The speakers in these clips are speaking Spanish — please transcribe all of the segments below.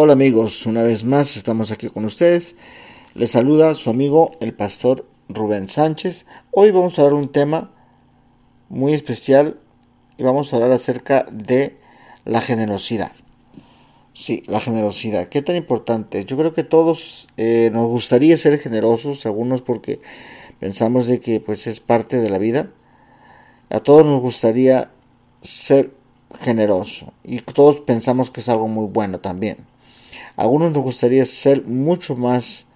Hola amigos, una vez más estamos aquí con ustedes. Les saluda su amigo el pastor Rubén Sánchez. Hoy vamos a hablar un tema muy especial y vamos a hablar acerca de la generosidad. Sí, la generosidad. ¿Qué tan importante? Yo creo que todos eh, nos gustaría ser generosos, algunos porque pensamos de que pues es parte de la vida. A todos nos gustaría ser generoso y todos pensamos que es algo muy bueno también. Algunos nos gustaría ser mucho más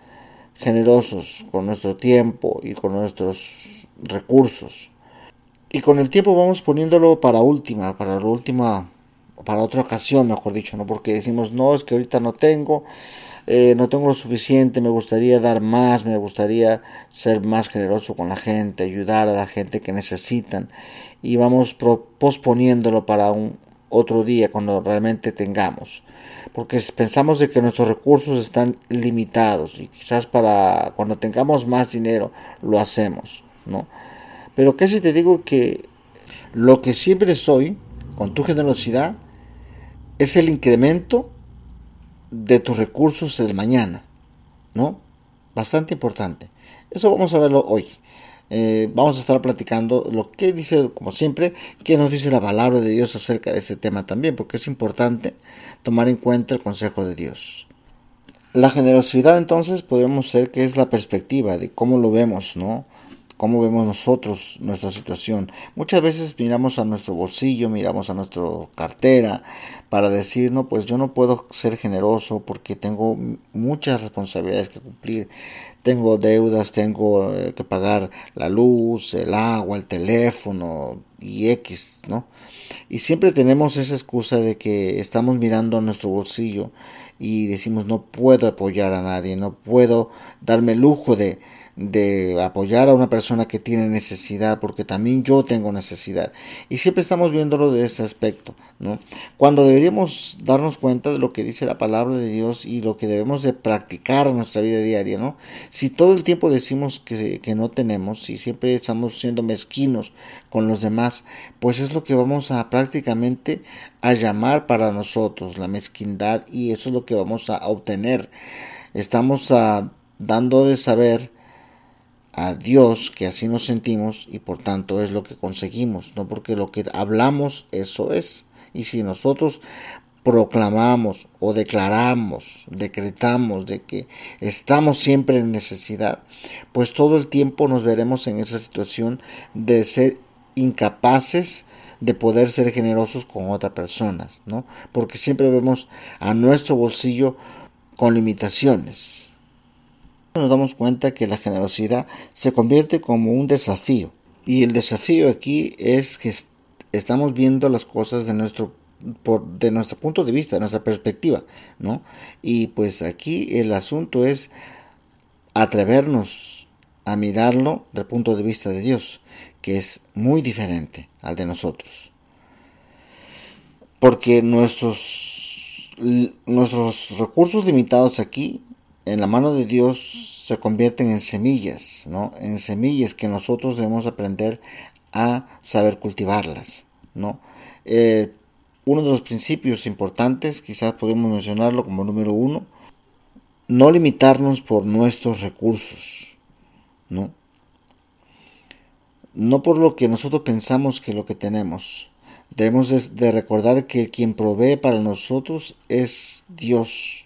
generosos con nuestro tiempo y con nuestros recursos. Y con el tiempo vamos poniéndolo para última, para la última, para otra ocasión, mejor dicho, ¿no? Porque decimos, no, es que ahorita no tengo, eh, no tengo lo suficiente, me gustaría dar más, me gustaría ser más generoso con la gente, ayudar a la gente que necesitan. Y vamos posponiéndolo para un otro día, cuando realmente tengamos porque pensamos de que nuestros recursos están limitados y quizás para cuando tengamos más dinero lo hacemos, ¿no? Pero qué si te digo que lo que siempre soy con tu generosidad es el incremento de tus recursos del mañana, ¿no? Bastante importante. Eso vamos a verlo hoy. Eh, vamos a estar platicando lo que dice, como siempre, que nos dice la palabra de Dios acerca de este tema también, porque es importante tomar en cuenta el consejo de Dios. La generosidad entonces podemos ser que es la perspectiva de cómo lo vemos, ¿no? Cómo vemos nosotros nuestra situación. Muchas veces miramos a nuestro bolsillo, miramos a nuestra cartera para decir, no, pues yo no puedo ser generoso porque tengo muchas responsabilidades que cumplir. Tengo deudas, tengo eh, que pagar la luz, el agua, el teléfono y X, ¿no? Y siempre tenemos esa excusa de que estamos mirando a nuestro bolsillo y decimos no puedo apoyar a nadie, no puedo darme el lujo de, de apoyar a una persona que tiene necesidad, porque también yo tengo necesidad. Y siempre estamos viéndolo de ese aspecto, ¿no? Cuando deberíamos darnos cuenta de lo que dice la palabra de Dios y lo que debemos de practicar en nuestra vida diaria, ¿no? Si todo el tiempo decimos que, que no tenemos, si siempre estamos siendo mezquinos con los demás, pues es lo que vamos a prácticamente a llamar para nosotros, la mezquindad, y eso es lo que vamos a obtener. Estamos a, dando de saber a Dios que así nos sentimos y por tanto es lo que conseguimos, no porque lo que hablamos eso es. Y si nosotros proclamamos o declaramos, decretamos de que estamos siempre en necesidad, pues todo el tiempo nos veremos en esa situación de ser incapaces de poder ser generosos con otras personas, ¿no? Porque siempre vemos a nuestro bolsillo con limitaciones nos damos cuenta que la generosidad se convierte como un desafío. Y el desafío aquí es que estamos viendo las cosas de nuestro por, de nuestro punto de vista, de nuestra perspectiva, ¿no? Y pues aquí el asunto es atrevernos a mirarlo del punto de vista de Dios, que es muy diferente al de nosotros. Porque nuestros, nuestros recursos limitados aquí en la mano de Dios se convierten en semillas, ¿no? En semillas que nosotros debemos aprender a saber cultivarlas, ¿no? Eh, uno de los principios importantes, quizás podemos mencionarlo como número uno, no limitarnos por nuestros recursos, ¿no? No por lo que nosotros pensamos que lo que tenemos. Debemos de recordar que quien provee para nosotros es Dios,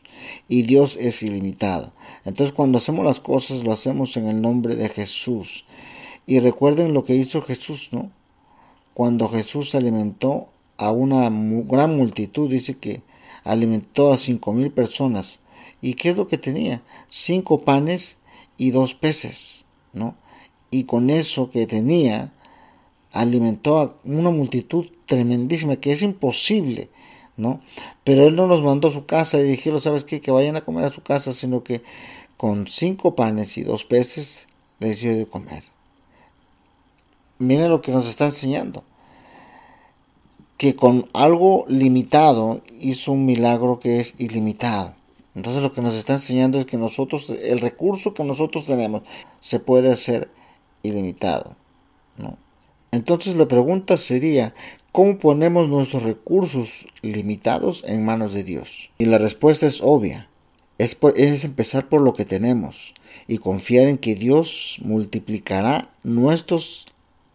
y Dios es ilimitado. Entonces cuando hacemos las cosas lo hacemos en el nombre de Jesús. Y recuerden lo que hizo Jesús, ¿no? Cuando Jesús alimentó a una gran multitud, dice que alimentó a cinco mil personas. ¿Y qué es lo que tenía? Cinco panes y dos peces, ¿no? Y con eso que tenía, alimentó a una multitud tremendísima que es imposible ¿no? Pero él no nos mandó a su casa y dijeron, ¿sabes qué? Que vayan a comer a su casa, sino que con cinco panes y dos peces les dio de comer. Miren lo que nos está enseñando. Que con algo limitado hizo un milagro que es ilimitado. Entonces lo que nos está enseñando es que nosotros, el recurso que nosotros tenemos, se puede hacer ilimitado. ¿no? Entonces la pregunta sería, ¿Cómo ponemos nuestros recursos limitados en manos de Dios? Y la respuesta es obvia. Es, es, empezar por lo que tenemos y confiar en que Dios multiplicará nuestros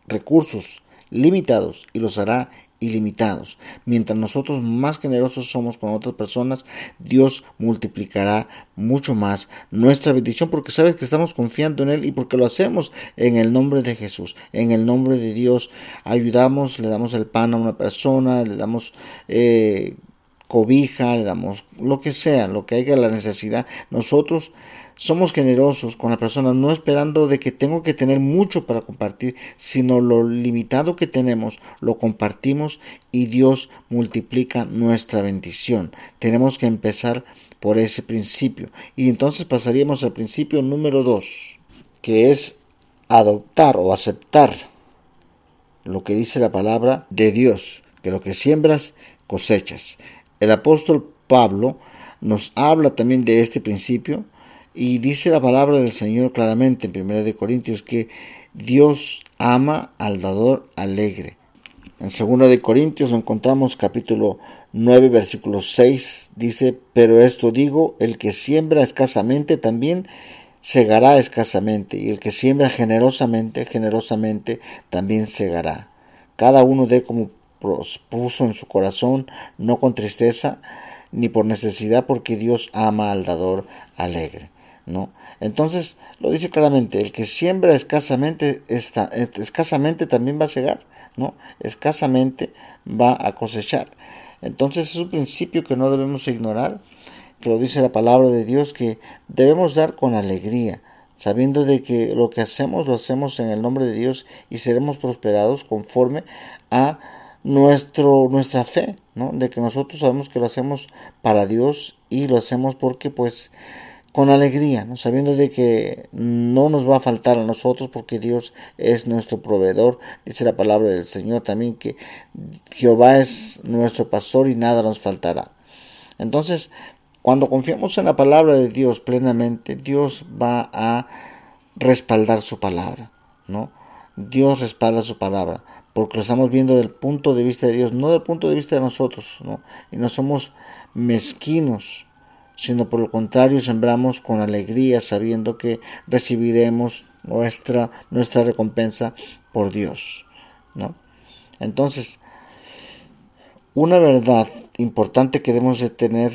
recursos limitados y los hará ilimitados. Mientras nosotros más generosos somos con otras personas, Dios multiplicará mucho más nuestra bendición porque sabes que estamos confiando en Él y porque lo hacemos en el nombre de Jesús, en el nombre de Dios. Ayudamos, le damos el pan a una persona, le damos... Eh, cobija, le damos lo que sea, lo que haya la necesidad. Nosotros somos generosos con la persona, no esperando de que tengo que tener mucho para compartir, sino lo limitado que tenemos, lo compartimos y Dios multiplica nuestra bendición. Tenemos que empezar por ese principio. Y entonces pasaríamos al principio número dos, que es adoptar o aceptar lo que dice la palabra de Dios, que lo que siembras cosechas. El apóstol Pablo nos habla también de este principio y dice la palabra del Señor claramente en 1 Corintios que Dios ama al dador alegre. En 2 Corintios lo encontramos capítulo 9 versículo 6 dice, pero esto digo, el que siembra escasamente también segará escasamente y el que siembra generosamente, generosamente también segará. Cada uno dé como puso en su corazón, no con tristeza ni por necesidad, porque Dios ama al dador alegre. ¿No? Entonces lo dice claramente, el que siembra escasamente, escasamente también va a cegar, ¿no? Escasamente va a cosechar. Entonces es un principio que no debemos ignorar, que lo dice la palabra de Dios, que debemos dar con alegría, sabiendo de que lo que hacemos lo hacemos en el nombre de Dios y seremos prosperados conforme a nuestro, nuestra fe, ¿no? De que nosotros sabemos que lo hacemos para Dios y lo hacemos porque pues con alegría, sabiendo de que no nos va a faltar a nosotros porque Dios es nuestro proveedor. Dice la palabra del Señor también que Jehová es nuestro pastor y nada nos faltará. Entonces, cuando confiamos en la palabra de Dios plenamente, Dios va a respaldar su palabra, ¿no? Dios respalda su palabra, porque lo estamos viendo del punto de vista de Dios, no del punto de vista de nosotros, ¿no? Y no somos mezquinos, sino por lo contrario sembramos con alegría sabiendo que recibiremos nuestra, nuestra recompensa por Dios. ¿no? Entonces, una verdad importante que debemos de tener,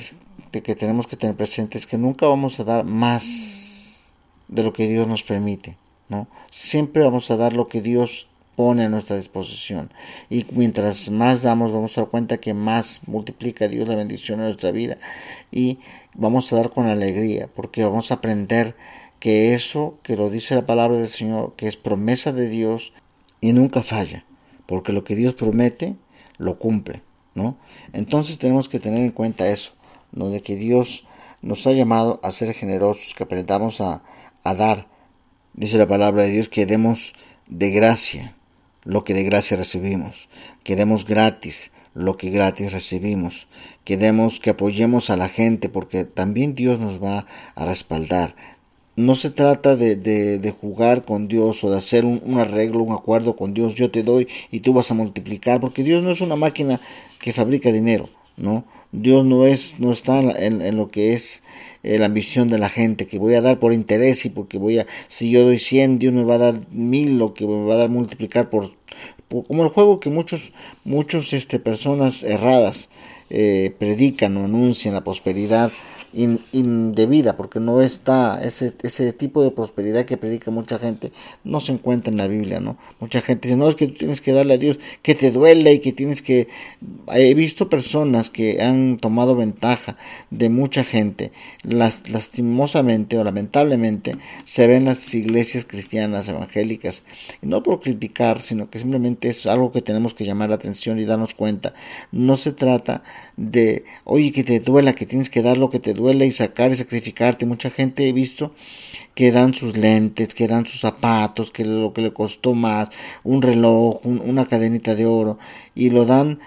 que tenemos que tener presente es que nunca vamos a dar más de lo que Dios nos permite. ¿no? Siempre vamos a dar lo que Dios pone a nuestra disposición. Y mientras más damos, vamos a dar cuenta que más multiplica Dios la bendición en nuestra vida. Y vamos a dar con alegría, porque vamos a aprender que eso que lo dice la palabra del Señor, que es promesa de Dios y nunca falla, porque lo que Dios promete, lo cumple, ¿no? Entonces tenemos que tener en cuenta eso, ¿no? De que Dios nos ha llamado a ser generosos, que aprendamos a, a dar. Dice la palabra de Dios que demos de gracia, lo que de gracia recibimos, que demos gratis lo que gratis recibimos, que demos, que apoyemos a la gente, porque también Dios nos va a respaldar. No se trata de, de, jugar con Dios o de hacer un, arreglo, un acuerdo con Dios, yo te doy y tú vas a multiplicar, porque Dios no es una máquina que fabrica dinero, ¿no? Dios no es, no está en, en lo que es eh, la ambición de la gente, que voy a dar por interés y porque voy a, si yo doy 100, Dios me va a dar mil, o que me va a dar multiplicar por, como el juego que muchos, muchos este, personas erradas eh, predican o anuncian la prosperidad indebida, porque no está ese, ese tipo de prosperidad que predica mucha gente, no se encuentra en la Biblia, ¿no? Mucha gente dice, no, es que tú tienes que darle a Dios que te duele y que tienes que... He visto personas que han tomado ventaja de mucha gente, las, lastimosamente o lamentablemente se ven las iglesias cristianas evangélicas, no por criticar, sino que simplemente es algo que tenemos que llamar la atención y darnos cuenta. No se trata de, oye, que te duela, que tienes que dar lo que te duele y sacar y sacrificarte. Mucha gente he visto que dan sus lentes, que dan sus zapatos, que lo que le costó más, un reloj, una cadenita de oro, y lo dan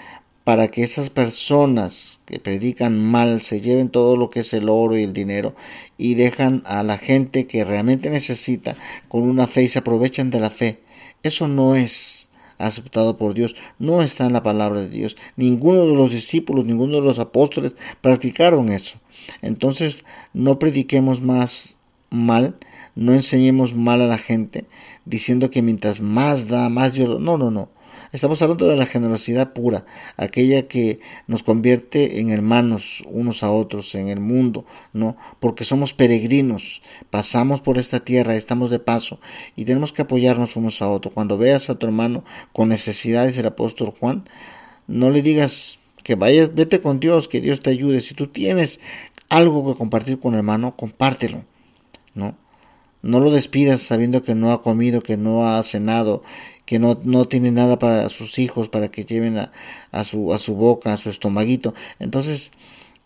para que esas personas que predican mal se lleven todo lo que es el oro y el dinero y dejan a la gente que realmente necesita con una fe y se aprovechan de la fe. Eso no es aceptado por Dios, no está en la palabra de Dios. Ninguno de los discípulos, ninguno de los apóstoles practicaron eso. Entonces, no prediquemos más mal, no enseñemos mal a la gente, diciendo que mientras más da, más Dios. No, no, no. Estamos hablando de la generosidad pura, aquella que nos convierte en hermanos unos a otros en el mundo, ¿no? Porque somos peregrinos, pasamos por esta tierra, estamos de paso y tenemos que apoyarnos unos a otros. Cuando veas a tu hermano con necesidades, el apóstol Juan, no le digas que vayas, vete con Dios, que Dios te ayude. Si tú tienes algo que compartir con el hermano, compártelo, ¿no? No lo despidas sabiendo que no ha comido, que no ha cenado, que no, no tiene nada para sus hijos, para que lleven a, a, su, a su boca, a su estomaguito. Entonces,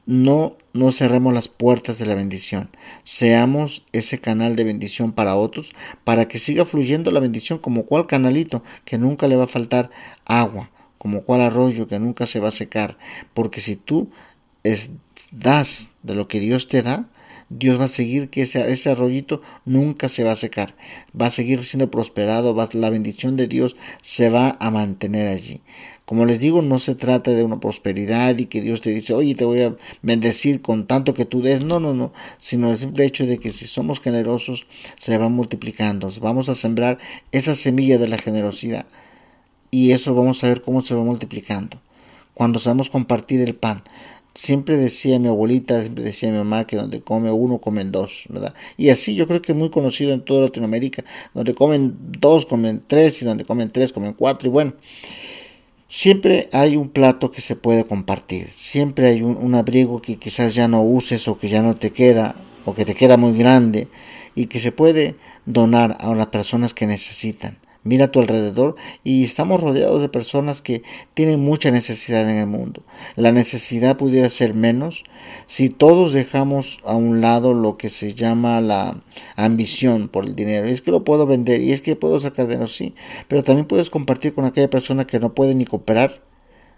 no, no cerremos las puertas de la bendición. Seamos ese canal de bendición para otros, para que siga fluyendo la bendición como cual canalito, que nunca le va a faltar agua, como cual arroyo, que nunca se va a secar. Porque si tú es, das de lo que Dios te da, Dios va a seguir que ese, arroyito nunca se va a secar, va a seguir siendo prosperado, va, la bendición de Dios se va a mantener allí. Como les digo, no se trata de una prosperidad y que Dios te dice, oye, te voy a bendecir con tanto que tú des. No, no, no. Sino el simple hecho de que si somos generosos, se va multiplicando. Vamos a sembrar esa semilla de la generosidad. Y eso vamos a ver cómo se va multiplicando. Cuando sabemos compartir el pan, siempre decía mi abuelita, siempre decía mi mamá que donde come uno, comen dos, ¿verdad? Y así yo creo que es muy conocido en toda Latinoamérica, donde comen dos, comen tres, y donde comen tres, comen cuatro, y bueno, siempre hay un plato que se puede compartir, siempre hay un, un abrigo que quizás ya no uses o que ya no te queda, o que te queda muy grande, y que se puede donar a las personas que necesitan mira a tu alrededor y estamos rodeados de personas que tienen mucha necesidad en el mundo. La necesidad pudiera ser menos si todos dejamos a un lado lo que se llama la ambición por el dinero. es que lo puedo vender y es que puedo sacar dinero, sí, pero también puedes compartir con aquella persona que no puede ni cooperar,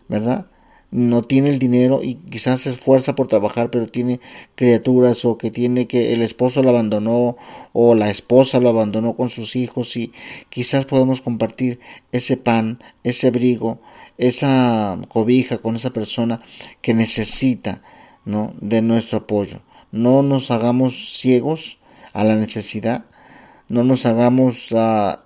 ¿verdad? No tiene el dinero y quizás se esfuerza por trabajar pero tiene criaturas o que tiene que el esposo lo abandonó o la esposa lo abandonó con sus hijos y quizás podemos compartir ese pan, ese abrigo, esa cobija con esa persona que necesita ¿no? de nuestro apoyo. No nos hagamos ciegos a la necesidad, no nos hagamos, uh,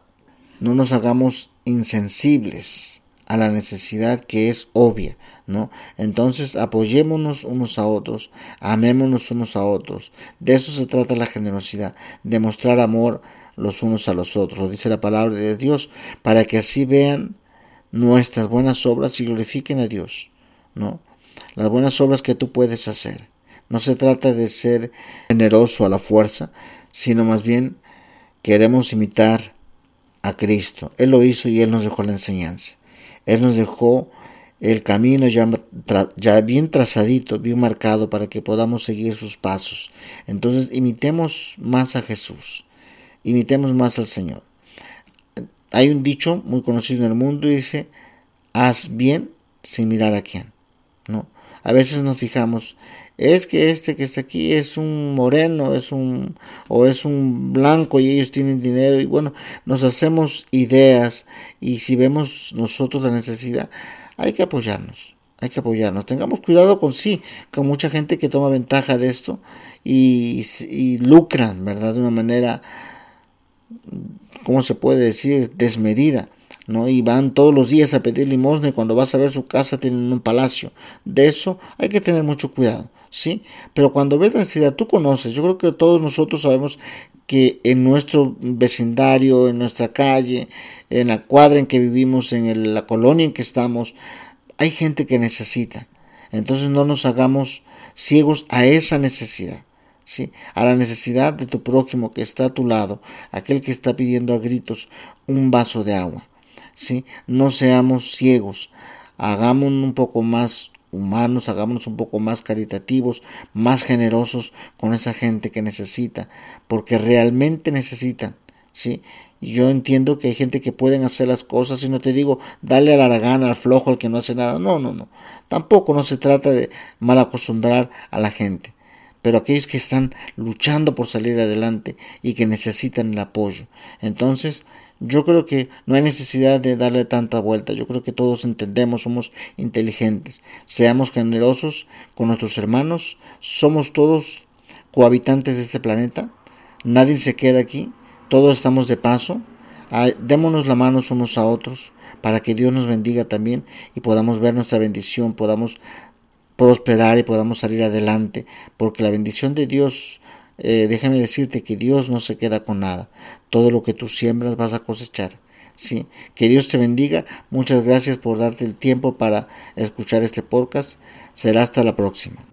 no nos hagamos insensibles a la necesidad que es obvia. ¿no? Entonces apoyémonos unos a otros, amémonos unos a otros. De eso se trata la generosidad, demostrar amor los unos a los otros, dice la palabra de Dios, para que así vean nuestras buenas obras y glorifiquen a Dios, ¿no? Las buenas obras que tú puedes hacer. No se trata de ser generoso a la fuerza, sino más bien queremos imitar a Cristo. Él lo hizo y Él nos dejó la enseñanza. Él nos dejó el camino ya, bien trazadito, bien marcado para que podamos seguir sus pasos. Entonces imitemos más a Jesús, imitemos más al Señor. Hay un dicho muy conocido en el mundo dice, haz bien sin mirar a quién. ¿no? A veces nos fijamos, es que este que está aquí es un moreno, es un o es un blanco y ellos tienen dinero y bueno, nos hacemos ideas y si vemos nosotros la necesidad, hay que apoyarnos, hay que apoyarnos. Tengamos cuidado con sí, con mucha gente que toma ventaja de esto y, y lucran, ¿verdad? De una manera, ¿cómo se puede decir? Desmedida. ¿No? Y van todos los días a pedir limosna y cuando vas a ver su casa tienen un palacio. De eso hay que tener mucho cuidado, ¿sí? Pero cuando ves la necesidad, tú conoces, yo creo que todos nosotros sabemos que en nuestro vecindario, en nuestra calle, en la cuadra en que vivimos, en la colonia en que estamos, hay gente que necesita. Entonces no nos hagamos ciegos a esa necesidad. ¿sí? A la necesidad de tu prójimo que está a tu lado, aquel que está pidiendo a gritos un vaso de agua. ¿Sí? No seamos ciegos, hagámonos un poco más humanos, hagámonos un poco más caritativos, más generosos con esa gente que necesita, porque realmente necesitan, ¿sí? Yo entiendo que hay gente que pueden hacer las cosas y no te digo, dale a la gana, al flojo, al que no hace nada. No, no, no. Tampoco no se trata de mal acostumbrar a la gente. Pero aquellos que están luchando por salir adelante y que necesitan el apoyo. Entonces, yo creo que no hay necesidad de darle tanta vuelta. Yo creo que todos entendemos, somos inteligentes. Seamos generosos con nuestros hermanos. Somos todos cohabitantes de este planeta. Nadie se queda aquí. Todos estamos de paso. Démonos la mano unos a otros para que Dios nos bendiga también y podamos ver nuestra bendición, podamos prosperar y podamos salir adelante, porque la bendición de Dios, eh, déjame decirte que Dios no se queda con nada, todo lo que tú siembras vas a cosechar. Sí, que Dios te bendiga. Muchas gracias por darte el tiempo para escuchar este podcast. Será hasta la próxima.